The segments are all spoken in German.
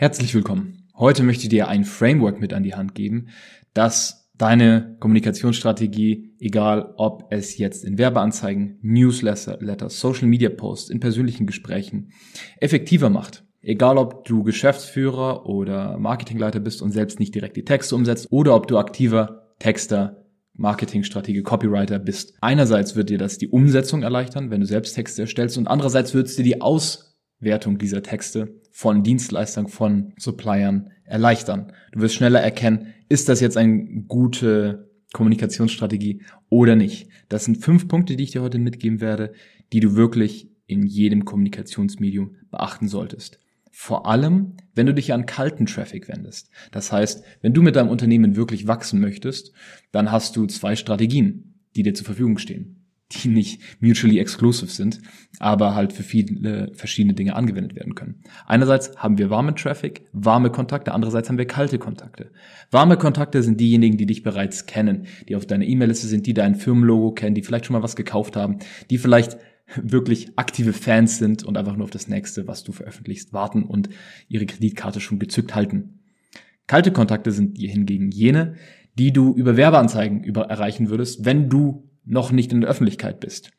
Herzlich willkommen. Heute möchte ich dir ein Framework mit an die Hand geben, das deine Kommunikationsstrategie, egal ob es jetzt in Werbeanzeigen, Newsletter, Social Media Posts, in persönlichen Gesprächen, effektiver macht. Egal ob du Geschäftsführer oder Marketingleiter bist und selbst nicht direkt die Texte umsetzt oder ob du aktiver Texter, Marketingstrategie, Copywriter bist. Einerseits wird dir das die Umsetzung erleichtern, wenn du selbst Texte erstellst und andererseits wird es dir die Auswertung dieser Texte von Dienstleistern, von Suppliern erleichtern. Du wirst schneller erkennen, ist das jetzt eine gute Kommunikationsstrategie oder nicht. Das sind fünf Punkte, die ich dir heute mitgeben werde, die du wirklich in jedem Kommunikationsmedium beachten solltest. Vor allem, wenn du dich an kalten Traffic wendest. Das heißt, wenn du mit deinem Unternehmen wirklich wachsen möchtest, dann hast du zwei Strategien, die dir zur Verfügung stehen die nicht mutually exclusive sind, aber halt für viele verschiedene Dinge angewendet werden können. Einerseits haben wir warme Traffic, warme Kontakte, andererseits haben wir kalte Kontakte. Warme Kontakte sind diejenigen, die dich bereits kennen, die auf deiner E-Mail-Liste sind, die dein Firmenlogo kennen, die vielleicht schon mal was gekauft haben, die vielleicht wirklich aktive Fans sind und einfach nur auf das nächste, was du veröffentlichst, warten und ihre Kreditkarte schon gezückt halten. Kalte Kontakte sind hingegen jene, die du über Werbeanzeigen über erreichen würdest, wenn du noch nicht in der Öffentlichkeit bist.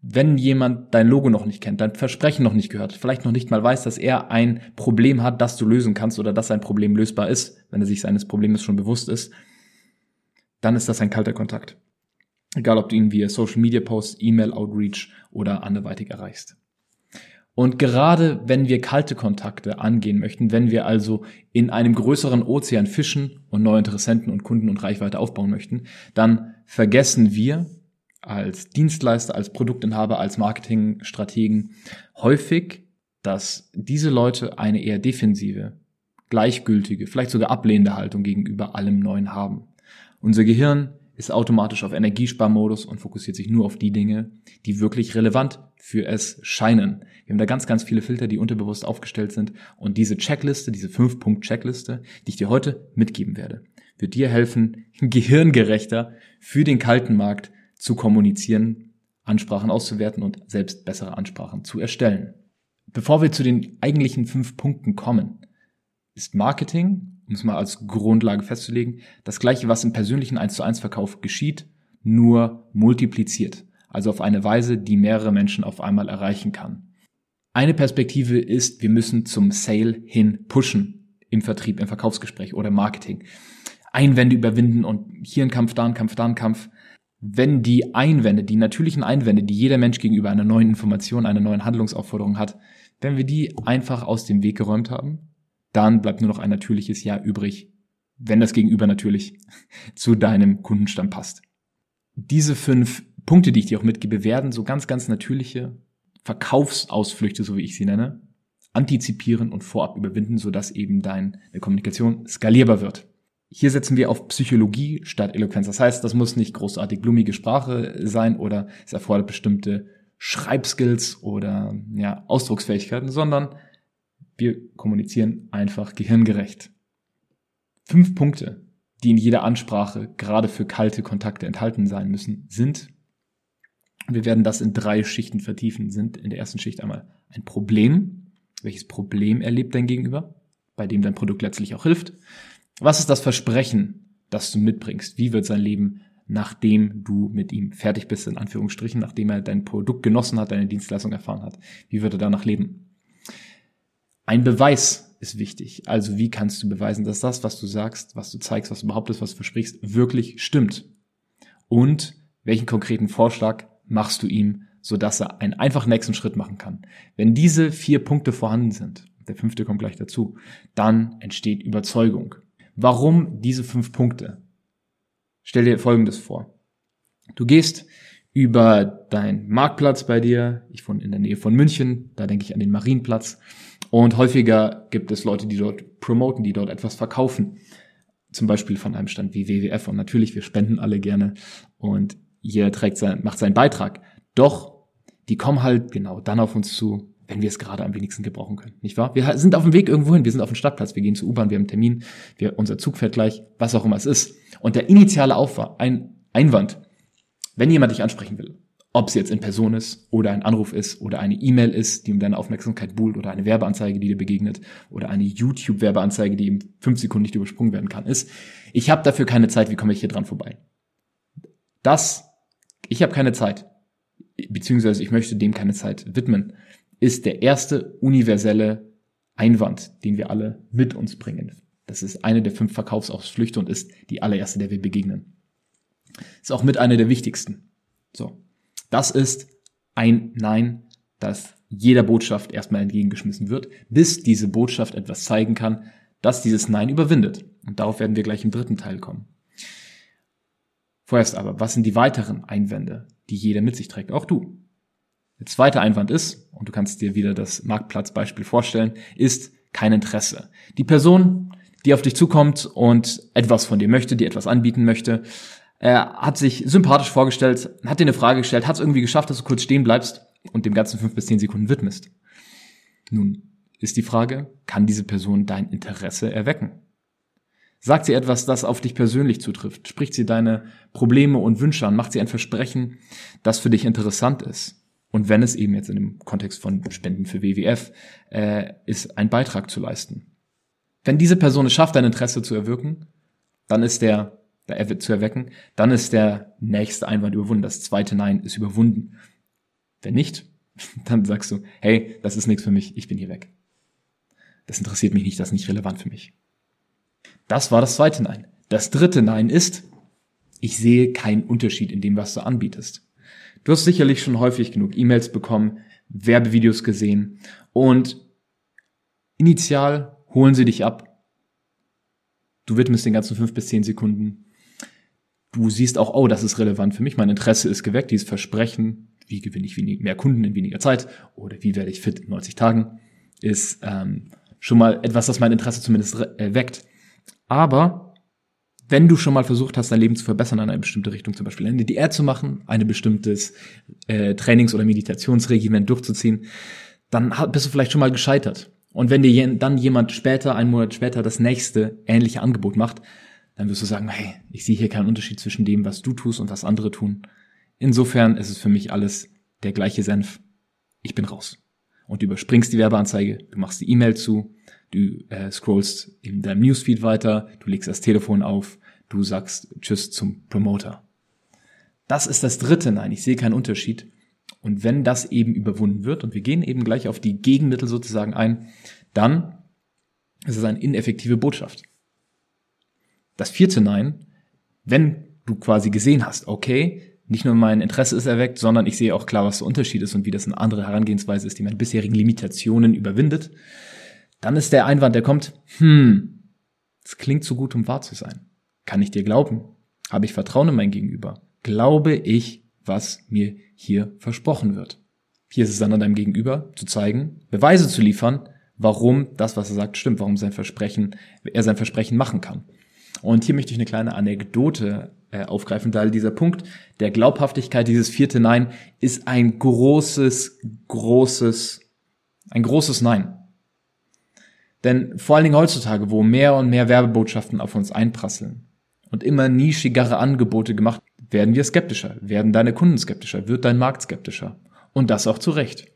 Wenn jemand dein Logo noch nicht kennt, dein Versprechen noch nicht gehört, vielleicht noch nicht mal weiß, dass er ein Problem hat, das du lösen kannst oder dass sein Problem lösbar ist, wenn er sich seines Problems schon bewusst ist, dann ist das ein kalter Kontakt. Egal, ob du ihn via Social Media Posts, E-Mail Outreach oder anderweitig erreichst. Und gerade wenn wir kalte Kontakte angehen möchten, wenn wir also in einem größeren Ozean fischen und neue Interessenten und Kunden und Reichweite aufbauen möchten, dann vergessen wir als Dienstleister, als Produktinhaber, als Marketingstrategen häufig, dass diese Leute eine eher defensive, gleichgültige, vielleicht sogar ablehnende Haltung gegenüber allem Neuen haben. Unser Gehirn ist automatisch auf Energiesparmodus und fokussiert sich nur auf die Dinge, die wirklich relevant für es scheinen. Wir haben da ganz, ganz viele Filter, die unterbewusst aufgestellt sind. Und diese Checkliste, diese 5-Punkt-Checkliste, die ich dir heute mitgeben werde, wird dir helfen, gehirngerechter für den kalten Markt zu kommunizieren, Ansprachen auszuwerten und selbst bessere Ansprachen zu erstellen. Bevor wir zu den eigentlichen fünf Punkten kommen, ist Marketing um es mal als Grundlage festzulegen, das gleiche, was im persönlichen 1 zu 1 Verkauf geschieht, nur multipliziert. Also auf eine Weise, die mehrere Menschen auf einmal erreichen kann. Eine Perspektive ist, wir müssen zum Sale hin pushen im Vertrieb, im Verkaufsgespräch oder Marketing. Einwände überwinden und hier ein Kampf, da ein Kampf, da ein Kampf. Wenn die Einwände, die natürlichen Einwände, die jeder Mensch gegenüber einer neuen Information, einer neuen Handlungsaufforderung hat, wenn wir die einfach aus dem Weg geräumt haben, dann bleibt nur noch ein natürliches Ja übrig, wenn das Gegenüber natürlich zu deinem Kundenstamm passt. Diese fünf Punkte, die ich dir auch mitgebe, werden so ganz, ganz natürliche Verkaufsausflüchte, so wie ich sie nenne, antizipieren und vorab überwinden, sodass eben deine Kommunikation skalierbar wird. Hier setzen wir auf Psychologie statt Eloquenz. Das heißt, das muss nicht großartig blumige Sprache sein oder es erfordert bestimmte Schreibskills oder ja, Ausdrucksfähigkeiten, sondern wir kommunizieren einfach gehirngerecht. Fünf Punkte, die in jeder Ansprache gerade für kalte Kontakte enthalten sein müssen, sind, wir werden das in drei Schichten vertiefen, sind in der ersten Schicht einmal ein Problem. Welches Problem erlebt dein Gegenüber, bei dem dein Produkt letztlich auch hilft? Was ist das Versprechen, das du mitbringst? Wie wird sein Leben, nachdem du mit ihm fertig bist, in Anführungsstrichen, nachdem er dein Produkt genossen hat, deine Dienstleistung erfahren hat? Wie wird er danach leben? Ein Beweis ist wichtig. Also wie kannst du beweisen, dass das, was du sagst, was du zeigst, was du behauptest, was du versprichst, wirklich stimmt? Und welchen konkreten Vorschlag machst du ihm, sodass er einen einfachen nächsten Schritt machen kann? Wenn diese vier Punkte vorhanden sind, der fünfte kommt gleich dazu, dann entsteht Überzeugung. Warum diese fünf Punkte? Stell dir Folgendes vor. Du gehst über deinen Marktplatz bei dir, ich wohne in der Nähe von München, da denke ich an den Marienplatz, Und häufiger gibt es Leute, die dort promoten, die dort etwas verkaufen. Zum Beispiel von einem Stand wie WWF. Und natürlich, wir spenden alle gerne. Und jeder trägt sein, macht seinen Beitrag. Doch, die kommen halt genau dann auf uns zu, wenn wir es gerade am wenigsten gebrauchen können, nicht wahr? Wir sind auf dem Weg irgendwo hin, wir sind auf dem Stadtplatz, wir gehen zur U-Bahn, wir haben einen Termin, wir, unser Zug fährt gleich, was auch immer es ist. Und der initiale Aufwand, ein Einwand, wenn jemand dich ansprechen will, ob es jetzt in Person ist oder ein Anruf ist oder eine E-Mail ist, die um deine Aufmerksamkeit buhlt oder eine Werbeanzeige, die dir begegnet oder eine YouTube-Werbeanzeige, die in fünf Sekunden nicht übersprungen werden kann, ist, ich habe dafür keine Zeit, wie komme ich hier dran vorbei? Das, ich habe keine Zeit, beziehungsweise ich möchte dem keine Zeit widmen, ist der erste universelle Einwand, den wir alle mit uns bringen. Das ist eine der fünf Verkaufsausflüchte und ist die allererste, der wir begegnen. Ist auch mit einer der wichtigsten. So. Das ist ein Nein, das jeder Botschaft erstmal entgegengeschmissen wird, bis diese Botschaft etwas zeigen kann, das dieses Nein überwindet. Und darauf werden wir gleich im dritten Teil kommen. Vorerst aber, was sind die weiteren Einwände, die jeder mit sich trägt? Auch du. Der zweite Einwand ist, und du kannst dir wieder das Marktplatzbeispiel vorstellen, ist kein Interesse. Die Person, die auf dich zukommt und etwas von dir möchte, die etwas anbieten möchte, äh, hat sich sympathisch vorgestellt, hat dir eine Frage gestellt, hat es irgendwie geschafft, dass du kurz stehen bleibst und dem ganzen fünf bis zehn Sekunden widmest. Nun ist die Frage, kann diese Person dein Interesse erwecken? Sagt sie etwas, das auf dich persönlich zutrifft? Spricht sie deine Probleme und Wünsche an? Macht sie ein Versprechen, das für dich interessant ist? Und wenn es eben jetzt in dem Kontext von Spenden für WWF äh, ist, ein Beitrag zu leisten. Wenn diese Person es schafft, dein Interesse zu erwirken, dann ist der zu erwecken, dann ist der nächste Einwand überwunden. Das zweite Nein ist überwunden. Wenn nicht, dann sagst du, hey, das ist nichts für mich, ich bin hier weg. Das interessiert mich nicht, das ist nicht relevant für mich. Das war das zweite Nein. Das dritte Nein ist, ich sehe keinen Unterschied in dem, was du anbietest. Du hast sicherlich schon häufig genug E-Mails bekommen, Werbevideos gesehen und initial holen sie dich ab. Du widmest den ganzen fünf bis zehn Sekunden. Du siehst auch, oh, das ist relevant für mich, mein Interesse ist geweckt, dieses Versprechen, wie gewinne ich mehr Kunden in weniger Zeit oder wie werde ich fit in 90 Tagen, ist ähm, schon mal etwas, das mein Interesse zumindest äh, weckt. Aber wenn du schon mal versucht hast, dein Leben zu verbessern in eine bestimmte Richtung, zum Beispiel eine Diät zu machen, ein bestimmtes äh, Trainings- oder Meditationsregiment durchzuziehen, dann bist du vielleicht schon mal gescheitert. Und wenn dir dann jemand später, einen Monat später, das nächste ähnliche Angebot macht, dann wirst du sagen, hey, ich sehe hier keinen Unterschied zwischen dem, was du tust und was andere tun. Insofern ist es für mich alles der gleiche Senf. Ich bin raus. Und du überspringst die Werbeanzeige, du machst die E-Mail zu, du äh, scrollst in deinem Newsfeed weiter, du legst das Telefon auf, du sagst Tschüss zum Promoter. Das ist das dritte Nein, ich sehe keinen Unterschied. Und wenn das eben überwunden wird, und wir gehen eben gleich auf die Gegenmittel sozusagen ein, dann ist es eine ineffektive Botschaft. Das vierte Nein, wenn du quasi gesehen hast, okay, nicht nur mein Interesse ist erweckt, sondern ich sehe auch klar, was der Unterschied ist und wie das eine andere Herangehensweise ist, die meine bisherigen Limitationen überwindet, dann ist der Einwand, der kommt, hm, es klingt zu gut, um wahr zu sein. Kann ich dir glauben? Habe ich Vertrauen in mein Gegenüber? Glaube ich, was mir hier versprochen wird? Hier ist es dann an deinem Gegenüber zu zeigen, Beweise zu liefern, warum das, was er sagt, stimmt, warum sein Versprechen, er sein Versprechen machen kann. Und hier möchte ich eine kleine Anekdote äh, aufgreifen, weil dieser Punkt der Glaubhaftigkeit, dieses vierte Nein, ist ein großes, großes, ein großes Nein. Denn vor allen Dingen heutzutage, wo mehr und mehr Werbebotschaften auf uns einprasseln und immer nischigere Angebote gemacht, werden wir skeptischer, werden deine Kunden skeptischer, wird dein Markt skeptischer. Und das auch zu Recht.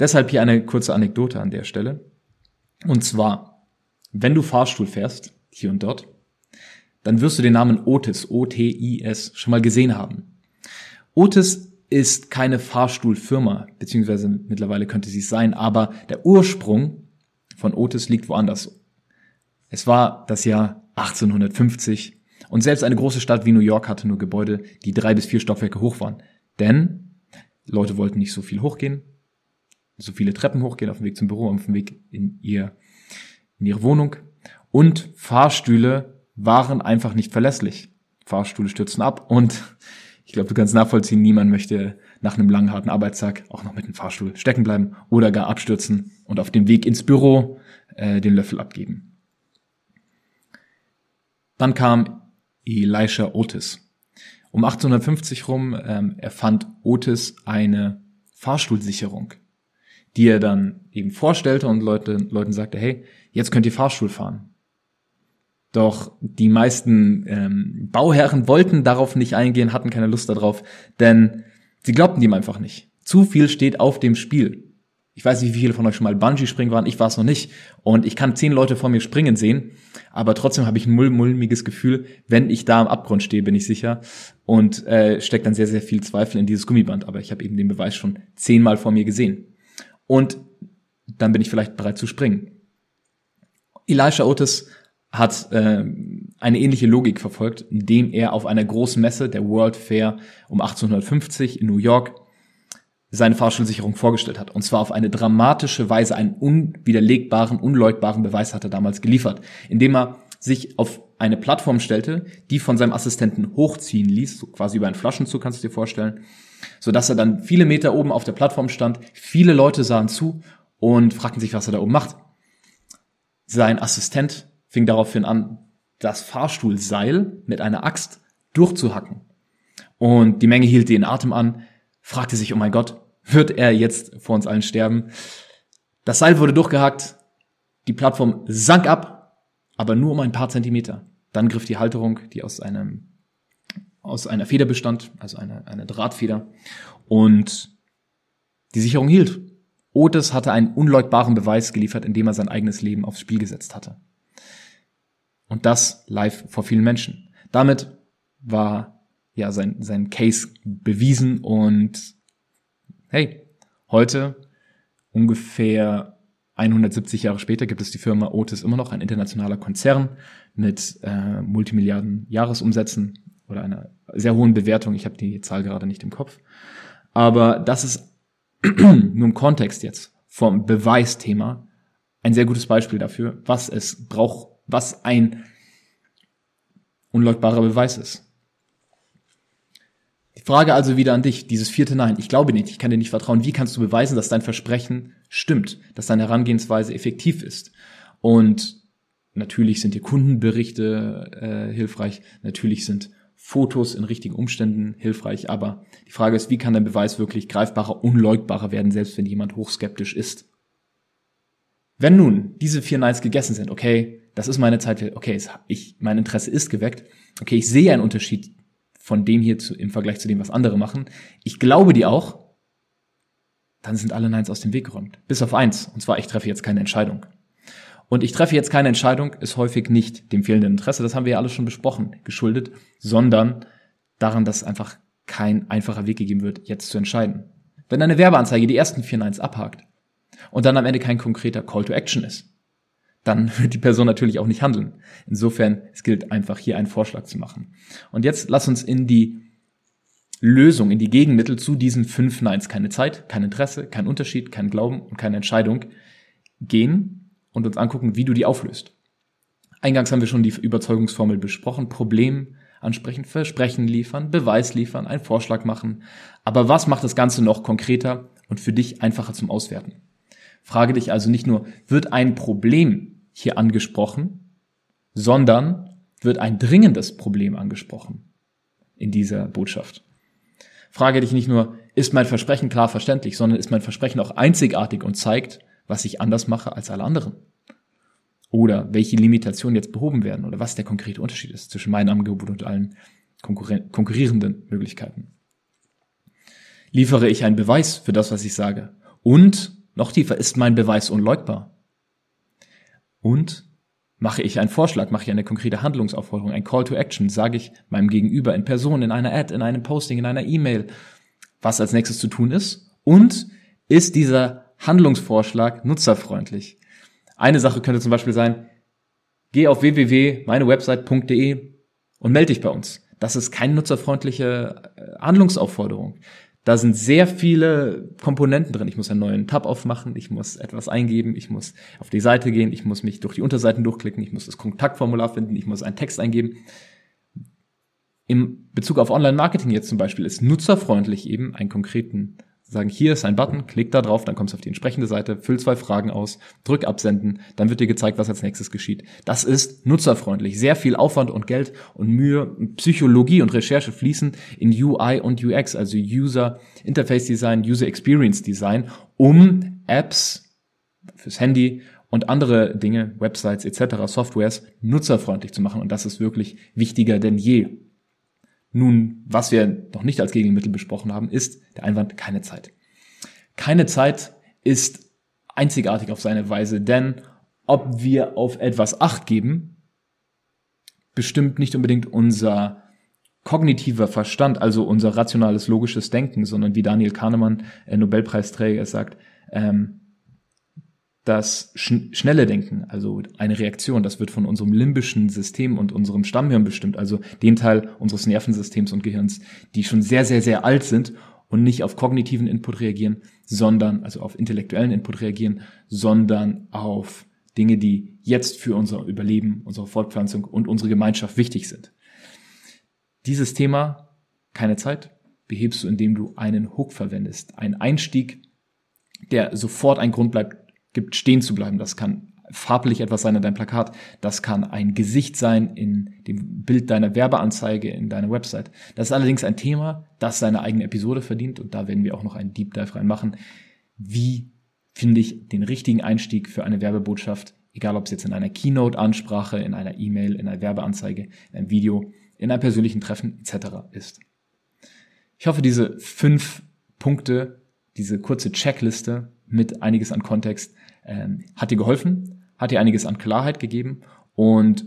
Deshalb hier eine kurze Anekdote an der Stelle. Und zwar, wenn du Fahrstuhl fährst, hier und dort, dann wirst du den Namen Otis, O-T-I-S, schon mal gesehen haben. Otis ist keine Fahrstuhlfirma, beziehungsweise mittlerweile könnte sie es sein, aber der Ursprung von Otis liegt woanders. Es war das Jahr 1850 und selbst eine große Stadt wie New York hatte nur Gebäude, die drei bis vier Stockwerke hoch waren. Denn Leute wollten nicht so viel hochgehen, so viele Treppen hochgehen auf dem Weg zum Büro, auf dem Weg in, ihr, in ihre Wohnung. Und Fahrstühle waren einfach nicht verlässlich. Fahrstühle stürzen ab und Ich glaube, du kannst nachvollziehen, niemand möchte nach einem langen, harten Arbeitstag auch noch mit dem Fahrstuhl stecken bleiben oder gar abstürzen und auf dem Weg ins Büro äh, den Löffel abgeben. Dann kam Elisha Otis. Um 1850 rum ähm, erfand Otis eine Fahrstuhlsicherung, die er dann eben vorstellte und Leute, Leuten sagte, hey, jetzt könnt ihr Fahrstuhl fahren. Doch die meisten ähm, Bauherren wollten darauf nicht eingehen, hatten keine Lust darauf, denn sie glaubten ihm einfach nicht. Zu viel steht auf dem Spiel. Ich weiß nicht, wie viele von euch schon mal Bungee springen waren. Ich war es noch nicht. Und ich kann zehn Leute vor mir springen sehen. Aber trotzdem habe ich ein mulmiges Gefühl, wenn ich da am Abgrund stehe, bin ich sicher. Und äh, steckt dann sehr, sehr viel Zweifel in dieses Gummiband. Aber ich habe eben den Beweis schon zehnmal vor mir gesehen. Und dann bin ich vielleicht bereit zu springen. Elisha Otis hat äh, eine ähnliche Logik verfolgt, indem er auf einer großen Messe, der World Fair um 1850 in New York, seine Fahrstuhlsicherung vorgestellt hat. Und zwar auf eine dramatische Weise einen unwiderlegbaren, unleugbaren Beweis hat er damals geliefert, indem er sich auf eine Plattform stellte, die von seinem Assistenten hochziehen ließ, so quasi über einen Flaschenzug kannst du dir vorstellen, so dass er dann viele Meter oben auf der Plattform stand. Viele Leute sahen zu und fragten sich, was er da oben macht. Sein Assistent fing daraufhin an, das Fahrstuhlseil mit einer Axt durchzuhacken. Und die Menge hielt den Atem an, fragte sich, oh mein Gott, wird er jetzt vor uns allen sterben? Das Seil wurde durchgehackt, die Plattform sank ab, aber nur um ein paar Zentimeter. Dann griff die Halterung, die aus einem aus einer Feder bestand, also eine, eine Drahtfeder, und die Sicherung hielt. Otis hatte einen unleugbaren Beweis geliefert, indem er sein eigenes Leben aufs Spiel gesetzt hatte. Und das live vor vielen Menschen. Damit war ja sein, sein Case bewiesen und hey, heute ungefähr 170 Jahre später gibt es die Firma Otis immer noch, ein internationaler Konzern mit äh, Multimilliarden Jahresumsätzen oder einer sehr hohen Bewertung. Ich habe die Zahl gerade nicht im Kopf. Aber das ist nur im Kontext jetzt vom Beweisthema ein sehr gutes Beispiel dafür, was es braucht was ein unleugbarer Beweis ist. Die Frage also wieder an dich, dieses vierte Nein. Ich glaube nicht, ich kann dir nicht vertrauen. Wie kannst du beweisen, dass dein Versprechen stimmt, dass deine Herangehensweise effektiv ist? Und natürlich sind dir Kundenberichte äh, hilfreich, natürlich sind Fotos in richtigen Umständen hilfreich, aber die Frage ist, wie kann dein Beweis wirklich greifbarer, unleugbarer werden, selbst wenn jemand hochskeptisch ist? Wenn nun diese vier Neins gegessen sind, okay, das ist meine Zeit, okay, ich, mein Interesse ist geweckt, okay, ich sehe einen Unterschied von dem hier zu, im Vergleich zu dem, was andere machen. Ich glaube die auch, dann sind alle Neins aus dem Weg geräumt. Bis auf eins, und zwar, ich treffe jetzt keine Entscheidung. Und ich treffe jetzt keine Entscheidung, ist häufig nicht dem fehlenden Interesse, das haben wir ja alles schon besprochen, geschuldet, sondern daran, dass einfach kein einfacher Weg gegeben wird, jetzt zu entscheiden. Wenn eine Werbeanzeige die ersten vier Neins abhakt und dann am Ende kein konkreter Call to Action ist, dann wird die Person natürlich auch nicht handeln. Insofern, es gilt einfach hier einen Vorschlag zu machen. Und jetzt lass uns in die Lösung, in die Gegenmittel zu diesen fünf Neins, keine Zeit, kein Interesse, kein Unterschied, kein Glauben und keine Entscheidung gehen und uns angucken, wie du die auflöst. Eingangs haben wir schon die Überzeugungsformel besprochen. Problem ansprechen, Versprechen liefern, Beweis liefern, einen Vorschlag machen. Aber was macht das Ganze noch konkreter und für dich einfacher zum Auswerten? Frage dich also nicht nur, wird ein Problem hier angesprochen, sondern wird ein dringendes Problem angesprochen in dieser Botschaft. Frage dich nicht nur, ist mein Versprechen klar verständlich, sondern ist mein Versprechen auch einzigartig und zeigt, was ich anders mache als alle anderen? Oder welche Limitationen jetzt behoben werden oder was der konkrete Unterschied ist zwischen meinem Angebot und allen konkurrierenden Möglichkeiten. Liefere ich einen Beweis für das, was ich sage? Und noch tiefer, ist mein Beweis unleugbar? Und mache ich einen Vorschlag, mache ich eine konkrete Handlungsaufforderung, ein Call to Action, sage ich meinem Gegenüber in Person, in einer Ad, in einem Posting, in einer E-Mail, was als nächstes zu tun ist? Und ist dieser Handlungsvorschlag nutzerfreundlich? Eine Sache könnte zum Beispiel sein, geh auf www.meinewebsite.de und melde dich bei uns. Das ist keine nutzerfreundliche äh, Handlungsaufforderung. Da sind sehr viele Komponenten drin. Ich muss einen neuen Tab aufmachen, ich muss etwas eingeben, ich muss auf die Seite gehen, ich muss mich durch die Unterseiten durchklicken, ich muss das Kontaktformular finden, ich muss einen Text eingeben. Im Bezug auf Online-Marketing jetzt zum Beispiel ist nutzerfreundlich eben einen konkreten sagen, hier ist ein Button, klick da drauf, dann kommst du auf die entsprechende Seite, füll zwei Fragen aus, drück absenden, dann wird dir gezeigt, was als nächstes geschieht. Das ist nutzerfreundlich. Sehr viel Aufwand und Geld und Mühe, Psychologie und Recherche fließen in UI und UX, also User Interface Design, User Experience Design, um Apps fürs Handy und andere Dinge, Websites etc., Softwares nutzerfreundlich zu machen. Und das ist wirklich wichtiger denn je. Nun, was wir noch nicht als Gegenmittel besprochen haben, ist der Einwand keine Zeit. Keine Zeit ist einzigartig auf seine Weise, denn ob wir auf etwas Acht geben, bestimmt nicht unbedingt unser kognitiver Verstand, also unser rationales, logisches Denken, sondern wie Daniel Kahnemann, äh, Nobelpreisträger, sagt, ähm, das schn schnelle Denken, also eine Reaktion, das wird von unserem limbischen System und unserem Stammhirn bestimmt, also den Teil unseres Nervensystems und Gehirns, die schon sehr, sehr, sehr alt sind und nicht auf kognitiven Input reagieren, sondern, also auf intellektuellen Input reagieren, sondern auf Dinge, die jetzt für unser Überleben, unsere Fortpflanzung und unsere Gemeinschaft wichtig sind. Dieses Thema, keine Zeit, behebst du, indem du einen Hook verwendest, einen Einstieg, der sofort ein Grund bleibt, gibt, stehen zu bleiben. Das kann farblich etwas sein in deinem Plakat. Das kann ein Gesicht sein in dem Bild deiner Werbeanzeige, in deiner Website. Das ist allerdings ein Thema, das seine eigene Episode verdient und da werden wir auch noch einen Deep Dive reinmachen. Wie finde ich den richtigen Einstieg für eine Werbebotschaft, egal ob es jetzt in einer Keynote-Ansprache, in einer E-Mail, in einer Werbeanzeige, in einem Video, in einem persönlichen Treffen etc. ist. Ich hoffe, diese fünf Punkte, diese kurze Checkliste mit einiges an Kontext ähm, hat dir geholfen, hat dir einiges an Klarheit gegeben und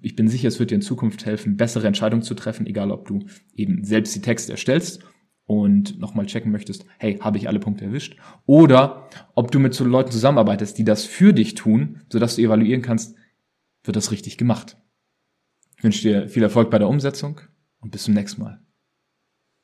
ich bin sicher, es wird dir in Zukunft helfen, bessere Entscheidungen zu treffen, egal ob du eben selbst die Texte erstellst und nochmal checken möchtest, hey, habe ich alle Punkte erwischt? Oder ob du mit so Leuten zusammenarbeitest, die das für dich tun, sodass du evaluieren kannst, wird das richtig gemacht. Ich wünsche dir viel Erfolg bei der Umsetzung und bis zum nächsten Mal.